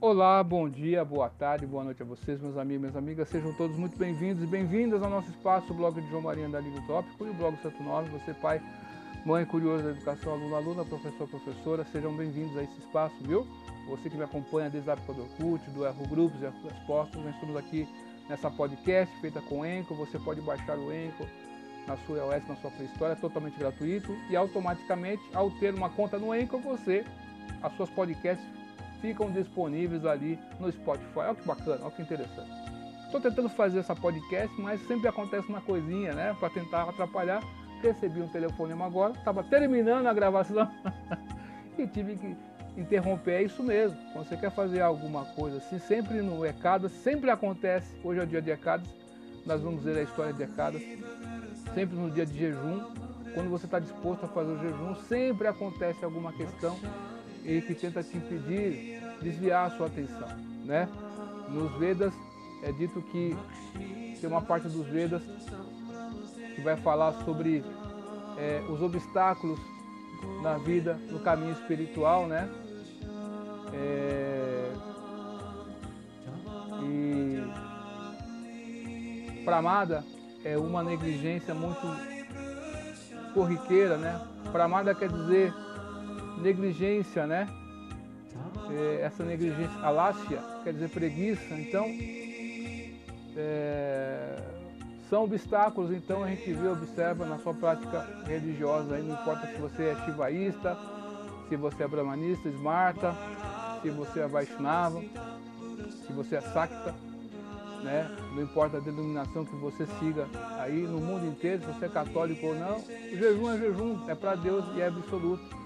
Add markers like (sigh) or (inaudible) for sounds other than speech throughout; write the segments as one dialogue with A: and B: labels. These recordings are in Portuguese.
A: Olá, bom dia, boa tarde, boa noite a vocês, meus amigos minhas amigas. Sejam todos muito bem-vindos e bem-vindas ao nosso espaço, o blog de João Maria da Liga Utópico e o blog Santo Nome. Você, pai, mãe curioso da educação, aluno, aluna, professor, professora, sejam bem-vindos a esse espaço, viu? Você que me acompanha desde a época do Orkut, do Erro Grupos, Erro Respostas, nós estamos aqui nessa podcast feita com Enco. Você pode baixar o Enco na sua iOS, na sua Play Store, é totalmente gratuito e automaticamente, ao ter uma conta no Enco, você, as suas podcasts ficam disponíveis ali no Spotify. Olha que bacana, olha que interessante. Estou tentando fazer essa podcast, mas sempre acontece uma coisinha, né? Para tentar atrapalhar. Recebi um telefonema agora, estava terminando a gravação (laughs) e tive que interromper. É isso mesmo. Quando você quer fazer alguma coisa assim, sempre no ECADAS, sempre acontece. Hoje é o dia de ECADAS, nós vamos ver a história de ECADAS. Sempre no dia de jejum, quando você está disposto a fazer o jejum, sempre acontece alguma questão e que tenta te impedir, desviar a sua atenção. Né? Nos Vedas é dito que tem uma parte dos Vedas que vai falar sobre é, os obstáculos na vida, no caminho espiritual, né? É, e Pramada é uma negligência muito corriqueira, né? Pramada quer dizer negligência, né? É, essa negligência, alácia, quer dizer preguiça. Então, é, são obstáculos, então a gente vê, observa na sua prática religiosa, aí não importa se você é shivaísta, se você é brahmanista, smarta, se você é Vaishnava, se você é Sakta, né? não importa a denominação que você siga aí no mundo inteiro, se você é católico ou não, o jejum é jejum, é para Deus e é absoluto.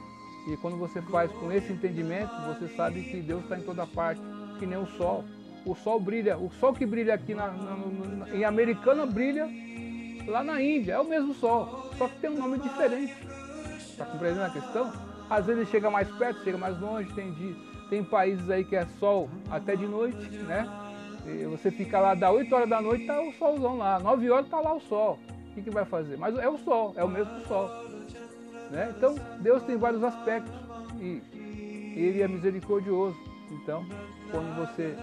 A: E quando você faz com esse entendimento, você sabe que Deus está em toda parte, que nem o sol. O sol brilha, o sol que brilha aqui na, na, na, em Americana brilha lá na Índia, é o mesmo sol, só que tem um nome diferente. Está compreendendo a questão? Às vezes chega mais perto, chega mais longe, tem, de, tem países aí que é sol até de noite, né? E você fica lá, dá 8 horas da noite, tá o solzão lá, 9 horas tá lá o sol. O que, que vai fazer? Mas é o sol, é o mesmo sol. Né? Então, Deus tem vários aspectos e Ele é misericordioso. Então, quando você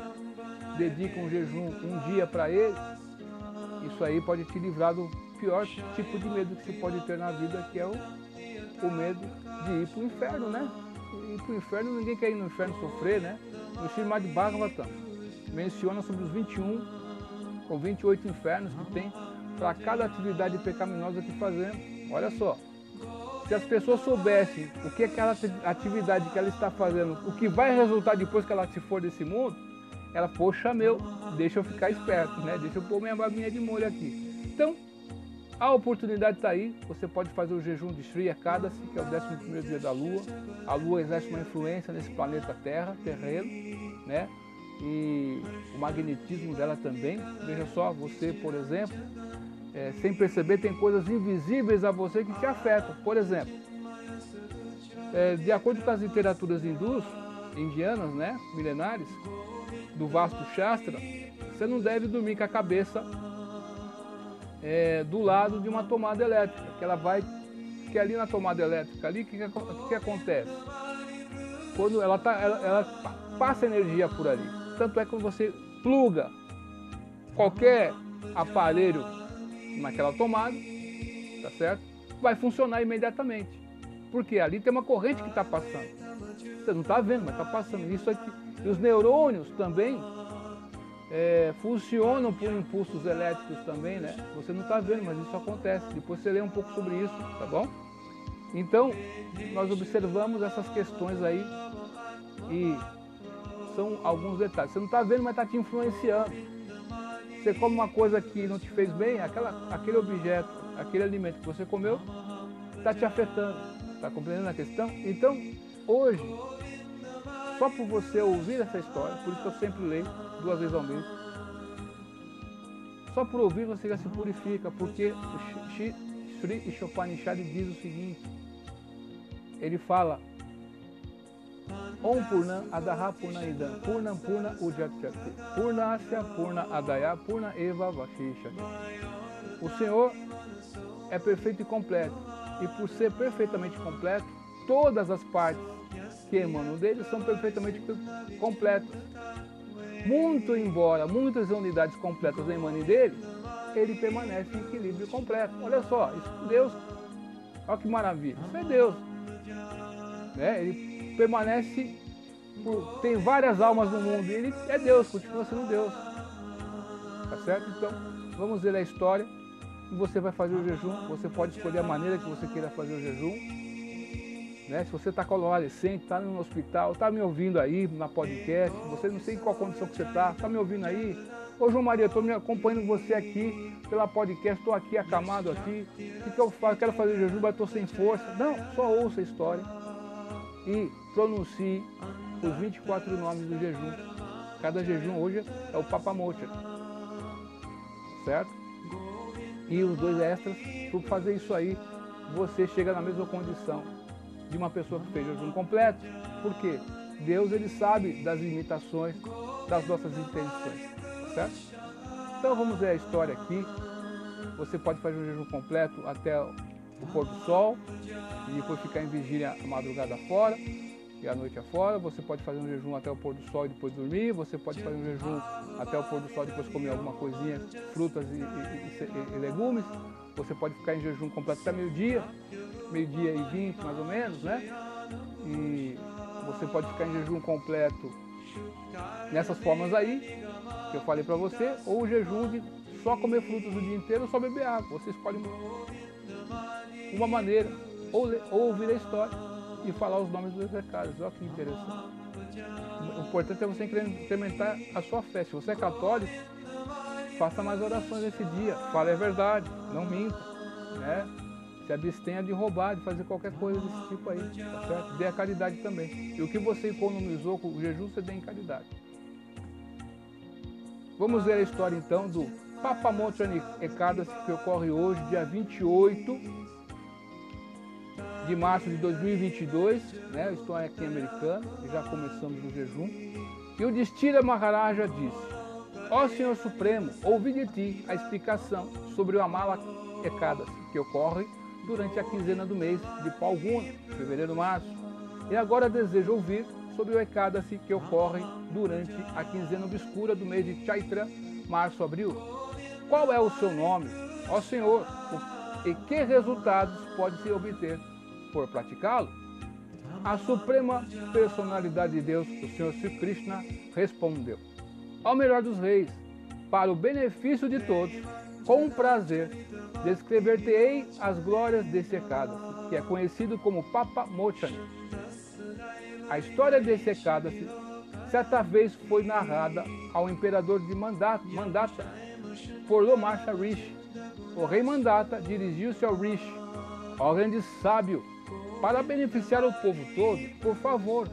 A: dedica um jejum um dia para Ele, isso aí pode te livrar do pior tipo de medo que você pode ter na vida, que é o, o medo de ir para o inferno, né? Ir para o inferno, ninguém quer ir no inferno sofrer, né? No Srimad Bhagavatam menciona sobre os 21 ou 28 infernos que tem para cada atividade pecaminosa que fazemos. Olha só, se as pessoas soubessem o que aquela atividade que ela está fazendo, o que vai resultar depois que ela se for desse mundo, ela, poxa meu, deixa eu ficar esperto, né? Deixa eu pôr minha babinha de molho aqui. Então, a oportunidade está aí, você pode fazer o jejum de Sri Ekadasi, que é o 11 dia da Lua. A Lua exerce uma influência nesse planeta Terra, terreno, né? E o magnetismo dela também. Veja só, você, por exemplo, é, sem perceber, tem coisas invisíveis a você que te afetam. Por exemplo, é, de acordo com as literaturas hindus, indianas, né, milenares, do vasto Shastra, você não deve dormir com a cabeça é, do lado de uma tomada elétrica, que ela vai, que ali na tomada elétrica ali, o que, que, que, acontece? Quando ela, tá, ela, ela passa energia por ali. Tanto é que quando você pluga qualquer aparelho naquela tomada, tá certo? Vai funcionar imediatamente. Porque ali tem uma corrente que está passando. Você não está vendo, mas está passando. Isso aqui. E os neurônios também é, funcionam por impulsos elétricos também, né? Você não está vendo, mas isso acontece. Depois você lê um pouco sobre isso, tá bom? Então, nós observamos essas questões aí e são alguns detalhes. Você não está vendo, mas está te influenciando. Você come uma coisa que não te fez bem, aquela, aquele objeto, aquele alimento que você comeu, está te afetando. Está compreendendo a questão? Então, hoje, só por você ouvir essa história, por isso que eu sempre leio duas vezes ao mês, só por ouvir você já se purifica, porque o Sri Ishopanishad diz o seguinte, ele fala, Om Purna Adaha Purna Idam Purna Purna Ujjati Purna Asya Purna Adaya Purna Eva Vashisha O Senhor é perfeito e completo e por ser perfeitamente completo todas as partes que emanam dele são perfeitamente completas. Muito embora muitas unidades completas emanem dele, ele permanece em equilíbrio completo. Olha só, isso é Deus. Olha que maravilha. Isso é Deus. Né? Ele permanece, por, tem várias almas no mundo, ele é Deus, continua sendo Deus. Tá certo? Então, vamos ver a história. Você vai fazer o jejum, você pode escolher a maneira que você queira fazer o jejum. Né? Se você está convalescente, está no hospital, está me ouvindo aí na podcast, você não sei em qual condição que você está, está me ouvindo aí. Ô João Maria, estou me acompanhando você aqui pela podcast, estou aqui acamado aqui. O que, que eu faço? Quero fazer jejum, mas estou sem força. Não, só ouça a história e pronuncie os 24 nomes do jejum. Cada jejum hoje é o Papamocha. Certo? E os dois extras, por fazer isso aí, você chega na mesma condição de uma pessoa que fez jejum completo. Por quê? Deus ele sabe das limitações das nossas intenções, certo? Então vamos ver a história aqui. Você pode fazer um jejum completo até o pôr do sol e depois ficar em vigília a madrugada fora e a noite afora. Você pode fazer um jejum até o pôr do sol e depois dormir. Você pode fazer um jejum até o pôr do sol e depois comer alguma coisinha, frutas e, e, e, e legumes. Você pode ficar em jejum completo até meio-dia, meio-dia e vinte mais ou menos, né? E você pode ficar em jejum completo nessas formas aí, que eu falei para você, ou o jejum de só comer frutas o dia inteiro ou só beber água. Você escolhe uma maneira, ou, ou ouvir a história e falar os nomes dos recados. Olha que interessante. O importante é você incrementar a sua fé. Se você é católico, faça mais orações esse dia. Fale a verdade, não minta. Né? Se abstenha de roubar, de fazer qualquer coisa desse tipo aí. Tá certo? Dê a caridade também. E o que você economizou com o jejum, você dê em caridade. Vamos ver a história então do Papamontani Ekadas, que ocorre hoje, dia 28 de março de 2022, né? estou aqui em americano, já começamos o jejum. E o Distira Maharaja disse, Ó Senhor Supremo, ouvi de ti a explicação sobre o Amala Ekadas, que ocorre durante a quinzena do mês de Palguna, fevereiro, março. E agora desejo ouvir sobre o Ekadasi que ocorre durante a quinzena obscura do mês de Chaitra, março, abril. Qual é o seu nome, ó Senhor, e que resultados pode se obter por praticá-lo? A Suprema Personalidade de Deus, o Senhor Sri Krishna, respondeu: Ao melhor dos reis, para o benefício de todos, com prazer, descrever-te-ei as glórias desse Ekadasi, que é conhecido como Papa Mochani a história desse Ekadasi certa vez foi narrada ao imperador de Mandata, Mandata por Lomasha Rishi. O rei Mandata dirigiu-se ao Rishi, ao grande sábio, para beneficiar o povo todo, por favor,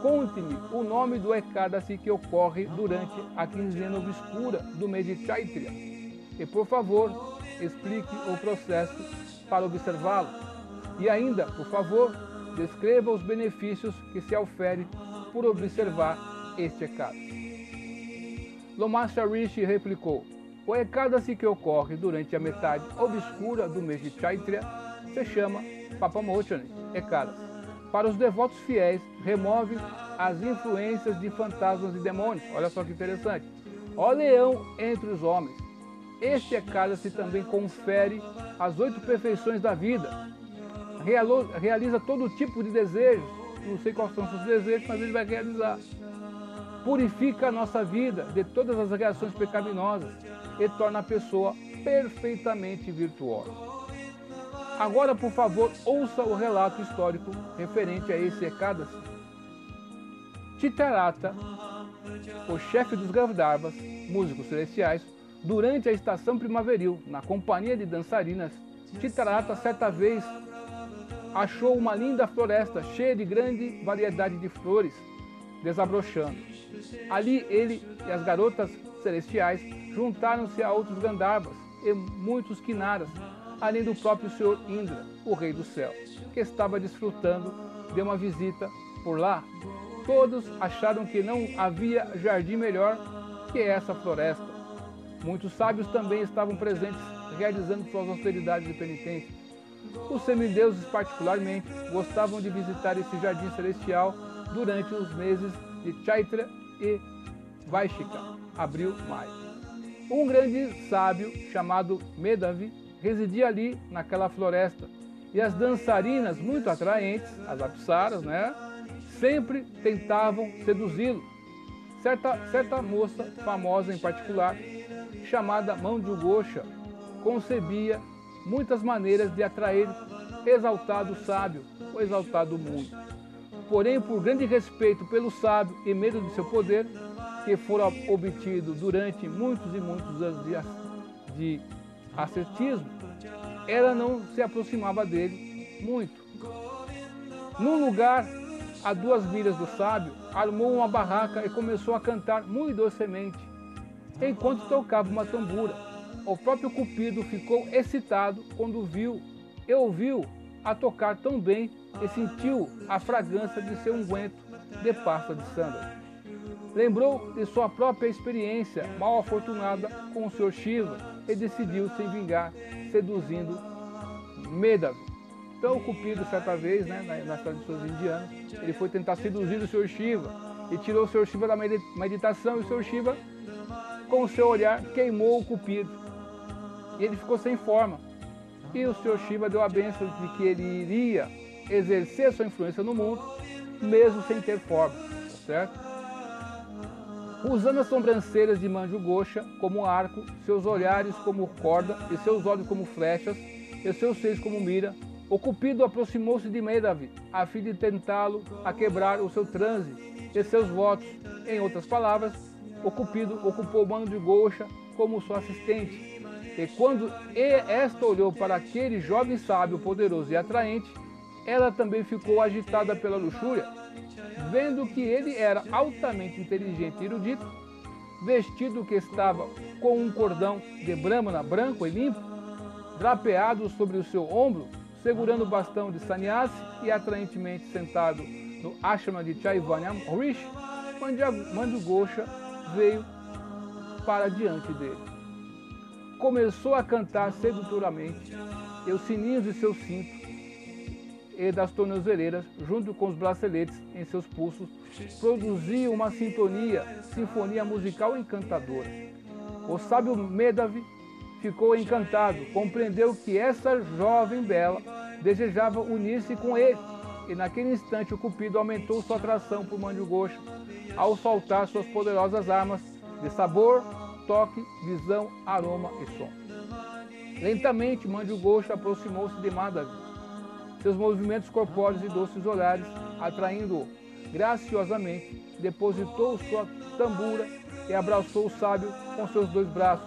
A: conte-me o nome do Ekadasi que ocorre durante a quinzena obscura do mês de Chaitria. E, por favor, explique o processo para observá-lo. E ainda, por favor, descreva os benefícios que se oferem por observar este Ekada. Lomasha Rishi replicou, o Ekadasi que ocorre durante a metade obscura do mês de Chaitria se chama Papamochani Ekadasi. Para os devotos fiéis, remove as influências de fantasmas e demônios. Olha só que interessante. Ó leão entre os homens. Este Ekadasi também confere as oito perfeições da vida, realiza todo tipo de desejos. Não sei quais são seus desejos, mas ele vai realizar. Purifica a nossa vida de todas as reações pecaminosas e torna a pessoa perfeitamente virtuosa. Agora, por favor, ouça o relato histórico referente a esse Ekadasi. Titarata, o chefe dos Gandharvas, músicos celestiais, durante a estação primaveril, na companhia de dançarinas, Titarata certa vez achou uma linda floresta cheia de grande variedade de flores desabrochando. Ali ele e as garotas celestiais juntaram-se a outros Gandharvas e muitos Kinaras, além do próprio Senhor Indra, o Rei do Céu, que estava desfrutando de uma visita por lá. Todos acharam que não havia jardim melhor que essa floresta. Muitos sábios também estavam presentes, realizando suas austeridades e penitências. Os semideuses, particularmente, gostavam de visitar esse jardim celestial durante os meses de Chaitra e Vaishika, abril, maio. Um grande sábio chamado Medavi residia ali naquela floresta e as dançarinas muito atraentes, as apsaras, né, sempre tentavam seduzi-lo. Certa, certa moça famosa em particular, chamada Mão de Gosha, concebia muitas maneiras de atrair exaltado sábio ou exaltado mundo. Porém, por grande respeito pelo sábio e medo de seu poder, que fora obtido durante muitos e muitos anos de ascetismo, ela não se aproximava dele muito. Num lugar a duas milhas do sábio, armou uma barraca e começou a cantar muito docemente, enquanto tocava uma tambura. O próprio Cupido ficou excitado quando viu e ouviu a tocar tão bem e sentiu a fragrância de seu unguento de pasta de sândalo. Lembrou de sua própria experiência mal afortunada com o Sr. Shiva e decidiu se vingar, seduzindo Medavi. Então o Cupido, certa vez, né, nas tradições indianas, ele foi tentar seduzir o Sr. Shiva e tirou o Sr. Shiva da meditação e o Sr. Shiva, com o seu olhar, queimou o Cupido. E ele ficou sem forma. E o Sr. Shiva deu a benção de que ele iria exercer sua influência no mundo, mesmo sem ter forma, certo? Usando as sobrancelhas de Manju Gosha como arco, seus olhares como corda e seus olhos como flechas, e seus seios como mira, o Cupido aproximou-se de Medavi, a fim de tentá-lo a quebrar o seu transe e seus votos. Em outras palavras, o Cupido ocupou Manju como sua assistente, e quando esta olhou para aquele jovem sábio, poderoso e atraente, ela também ficou agitada pela luxúria, vendo que ele era altamente inteligente e erudito, vestido que estava com um cordão de brahmana branco e limpo, drapeado sobre o seu ombro, segurando o bastão de sannyasi e atraentemente sentado no ashrama de Chaivanya Rishi, Mandu veio para diante dele. Começou a cantar sedutoramente, e os sininhos de seu cinto e das tornozeleiras, junto com os braceletes em seus pulsos, produziam uma sintonia, sinfonia musical encantadora. O sábio Medavi ficou encantado, compreendeu que essa jovem bela desejava unir-se com ele, e naquele instante o Cupido aumentou sua atração por Mandigocho ao soltar suas poderosas armas de sabor, toque, visão, aroma e som. Lentamente, Mandigocho aproximou-se de Madhavi. Seus movimentos corpóreos e doces olhares, atraindo-o graciosamente, depositou sua tambura e abraçou o sábio com seus dois braços,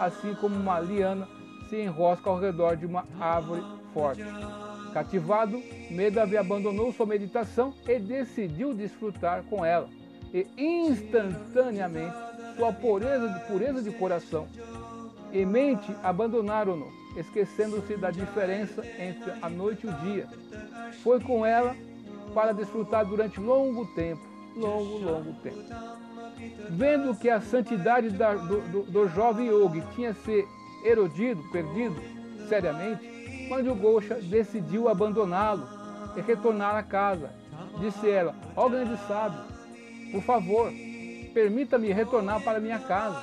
A: assim como uma liana se enrosca ao redor de uma árvore forte. Cativado, Medavi abandonou sua meditação e decidiu desfrutar com ela. E instantaneamente sua pureza de, pureza de coração e mente abandonaram-no, esquecendo-se da diferença entre a noite e o dia. Foi com ela para desfrutar durante longo tempo, longo, longo tempo. Vendo que a santidade da, do, do, do, jovem yogi tinha se erodido, perdido seriamente, Gosha decidiu abandoná-lo e retornar à casa. Disse ela, ó oh, grande sábio, por favor, permita-me retornar para minha casa.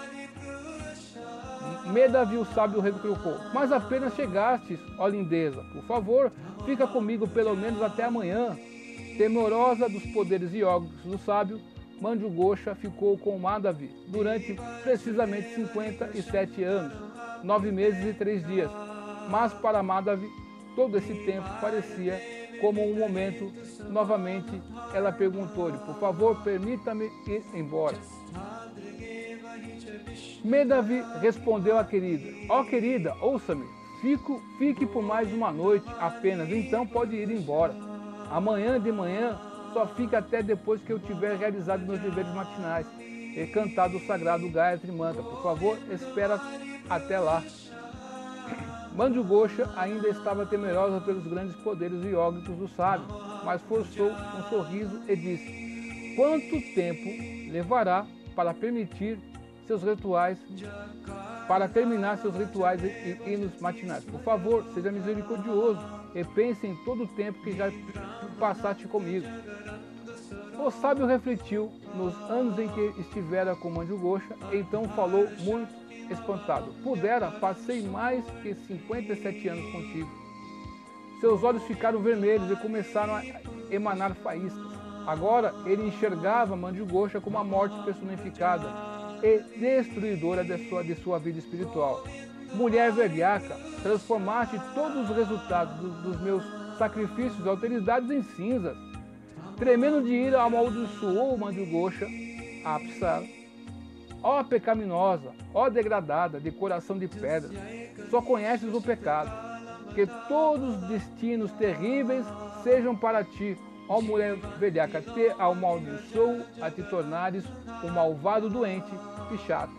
A: Medavi o sábio retrucou, mas apenas chegastes, ó lindeza. Por favor, fica comigo pelo menos até amanhã. Temorosa dos poderes iógicos do sábio, Manjugosha ficou com Madhavi durante precisamente 57 anos, nove meses e três dias. Mas para Madhavi, todo esse tempo parecia como um momento, novamente ela perguntou-lhe, por favor, permita-me ir embora. Medavi respondeu à querida, ó oh, querida, ouça-me, fique por mais uma noite apenas, então pode ir embora. Amanhã de manhã só fica até depois que eu tiver realizado meus deveres matinais e cantado o sagrado Gayatri Mantra. Por favor, espera até lá. (clears throat) Manjugosha ainda estava temerosa pelos grandes poderes iógicos do sábio, mas forçou um sorriso e disse, quanto tempo levará para permitir seus rituais, para terminar seus rituais e hinos matinais? Por favor, seja misericordioso e pense em todo o tempo que já passaste comigo. O sábio refletiu nos anos em que estivera com Mandigocha, então falou muito espantado. Pudera, passei mais que 57 anos contigo. Seus olhos ficaram vermelhos e começaram a emanar faíscas. Agora ele enxergava Mandigocha como a morte personificada e destruidora de sua, de sua vida espiritual. Mulher velhaca, transformaste todos os resultados dos, dos meus sacrifícios e alteridades em cinzas. Tremendo de ira, amaldiçoou Mandigocha a Apsara. Ó pecaminosa, ó degradada, de coração de pedra, só conheces o pecado. Que todos os destinos terríveis sejam para ti, ó mulher velhaca, te amaldiçoou a te tornares um malvado doente e chato.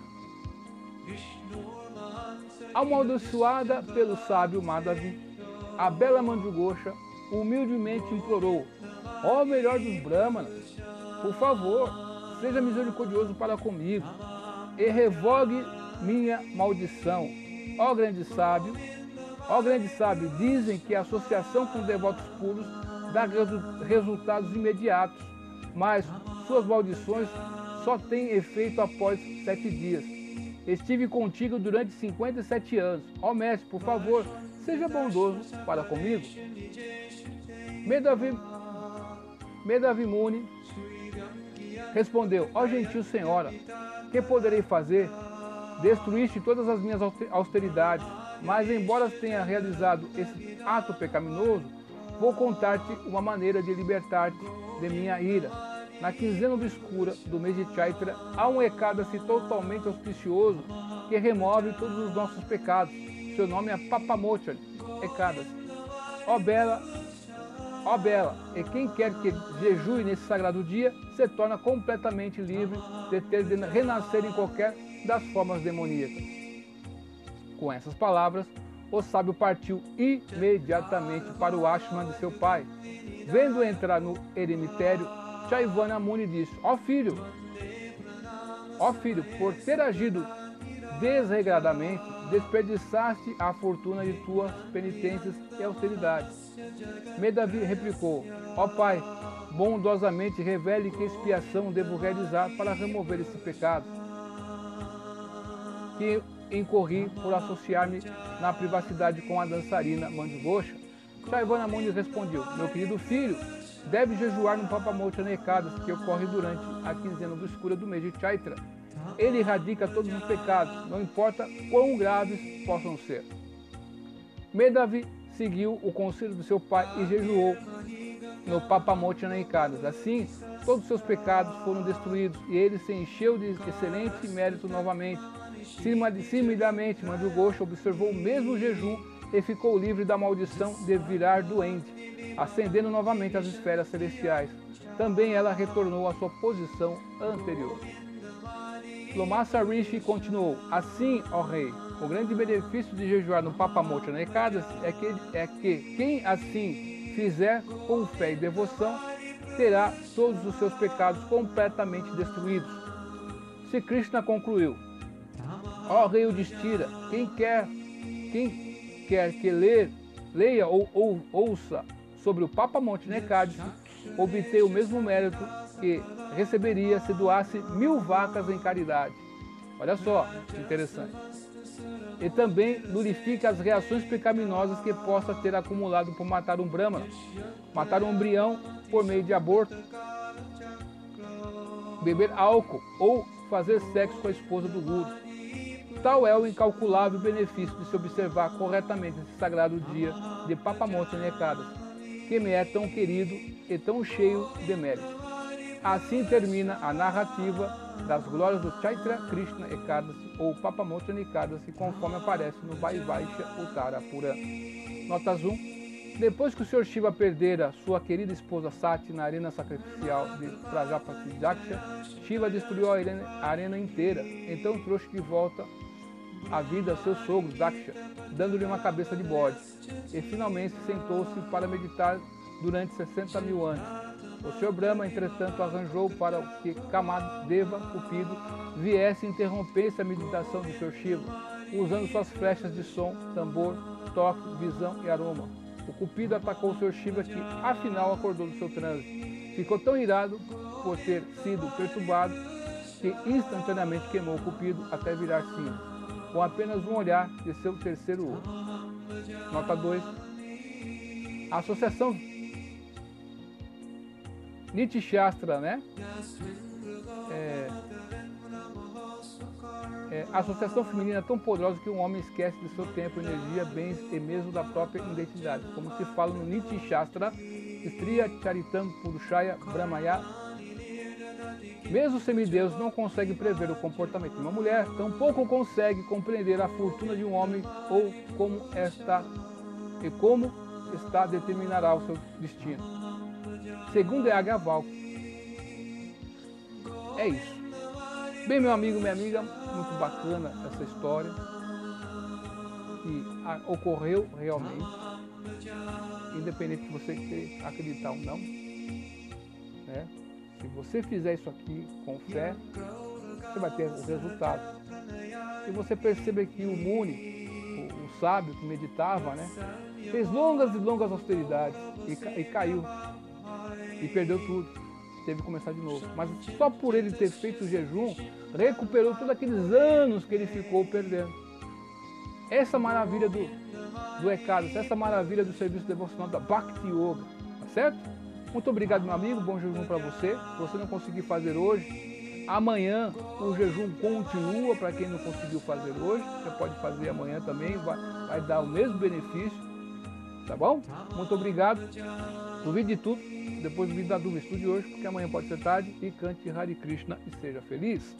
A: Amaldiçoada pelo sábio Madhavi, a bela Mandigocha humildemente implorou, ó melhor dos brahmanas, por favor, seja misericordioso para comigo e revogue minha maldição. Ó grande sábio, ó grande sábio, dizem que a associação com devotos puros dá resultados imediatos, mas suas maldições só têm efeito após sete dias. Estive contigo durante 57 anos. Ó mestre, por favor, seja bondoso para comigo. Medavi, Medavimune respondeu, ó gentil senhora, que poderei fazer? Destruíste todas as minhas austeridades, mas embora tenha realizado esse ato pecaminoso, vou contar-te uma maneira de libertar-te de minha ira. Na quinzena obscura do mês de Chaitra, há um Ekadasi totalmente auspicioso que remove todos os nossos pecados. Seu nome é Papamochali, Ekadasi. Ó bela Ó Bela, e quem quer que jejue nesse sagrado dia, se torna completamente livre de ter de renascer em qualquer das formas demoníacas. Com essas palavras, o sábio partiu imediatamente para o ashram de seu pai. Vendo entrar no eremitério, Chaivana Muni disse, ó filho, ó filho, por ter agido desregradamente, desperdiçaste a fortuna de tuas penitências e austeridades. Medavi replicou, ó pai, bondosamente revele que expiação devo realizar para remover esse pecado. Que incorri por associar-me na privacidade com a dançarina Mandigocha. Chaivana Muni respondeu, meu querido filho, deve jejuar no Papamocha Nekadas, que ocorre durante a quinzena obscura do mês de Chaitra. Ele erradica todos os pecados, não importa quão graves possam ser. Medavi seguiu o conselho do seu pai e jejuou no Papamote Naicadas. Assim, todos os seus pecados foram destruídos e ele se encheu de excelente mérito novamente. Similmente, Mandugosha observou o mesmo jejum e ficou livre da maldição de virar doente, ascendendo novamente às esferas celestiais. Também ela retornou à sua posição anterior. Lomassa Rishi continuou, assim, ó rei, o grande benefício de jejuar no Papamote na Ekadasi é que, é que quem assim fizer com fé e devoção terá todos os seus pecados completamente destruídos. Se Krishna concluiu, ó rei Udistira, quem quer, quem quer que ler, leia ou, ou ouça sobre o Papamonte Nekadis, obter o mesmo mérito que receberia se doasse mil vacas em caridade. Olha só, interessante. E também nullifica as reações pecaminosas que possa ter acumulado por matar um brahmana, matar um embrião por meio de aborto, beber álcool ou fazer sexo com a esposa do guru. Tal é o incalculável benefício de se observar corretamente esse sagrado dia de Papamonte Nekadas, que me é tão querido e tão cheio de mérito. Assim termina a narrativa das glórias do Chaitra Krishna Ekadasi ou Papamochana Ekadasi, conforme aparece no Vaivasha Uttara Purana. Notas 1. Depois que o Sr. Shiva perdera sua querida esposa Sati na arena sacrificial de Prajapati Daksha, Shiva destruiu a arena inteira. Então trouxe de volta a vida seus sogros Daksha, dando-lhe uma cabeça de bode. E finalmente sentou-se para meditar durante 60 mil anos. O Sr. Brahma, entretanto, arranjou para que Kamadeva, Cupido, viesse interromper essa meditação do Sr. Shiva, usando suas flechas de som, tambor, toque, visão e aroma. O Cupido atacou o Sr. Shiva que, afinal, acordou do seu transe. Ficou tão irado por ter sido perturbado, que instantaneamente queimou o cupido até virar cinza, com apenas um olhar de seu terceiro olho. Nota 2. A associação Niti Shastra, né? É, é, associação feminina é tão poderosa que um homem esquece de seu tempo, energia, bens e mesmo da própria identidade. Como se fala no Niti Shastra, Striya Charitam Purushaya Brahmaya. Mesmo o semideus não consegue prever o comportamento de uma mulher, tampouco consegue compreender a fortuna de um homem ou como esta e como está determinará o seu destino. Segundo é Agaval. É isso. Bem, meu amigo, minha amiga, muito bacana essa história que ocorreu realmente, independente de você acreditar ou não. Né? Se você fizer isso aqui com fé, você vai ter o resultado. E você percebe que o Muni, o, o sábio que meditava, né, fez longas e longas austeridades e, e caiu e perdeu tudo teve que começar de novo. Mas só por ele ter feito o jejum, recuperou todos aqueles anos que ele ficou perdendo. Essa maravilha do, do Ekadas, essa maravilha do serviço devocional da Bhakti Yoga, tá certo? Muito obrigado, meu amigo, bom jejum para você. Se você não conseguir fazer hoje, amanhã o jejum continua para quem não conseguiu fazer hoje. Você pode fazer amanhã também, vai, vai dar o mesmo benefício, tá bom? Muito obrigado. Duvide de tudo depois do vídeo da Duma, estude hoje, porque amanhã pode ser tarde, e cante Hare Krishna e seja feliz.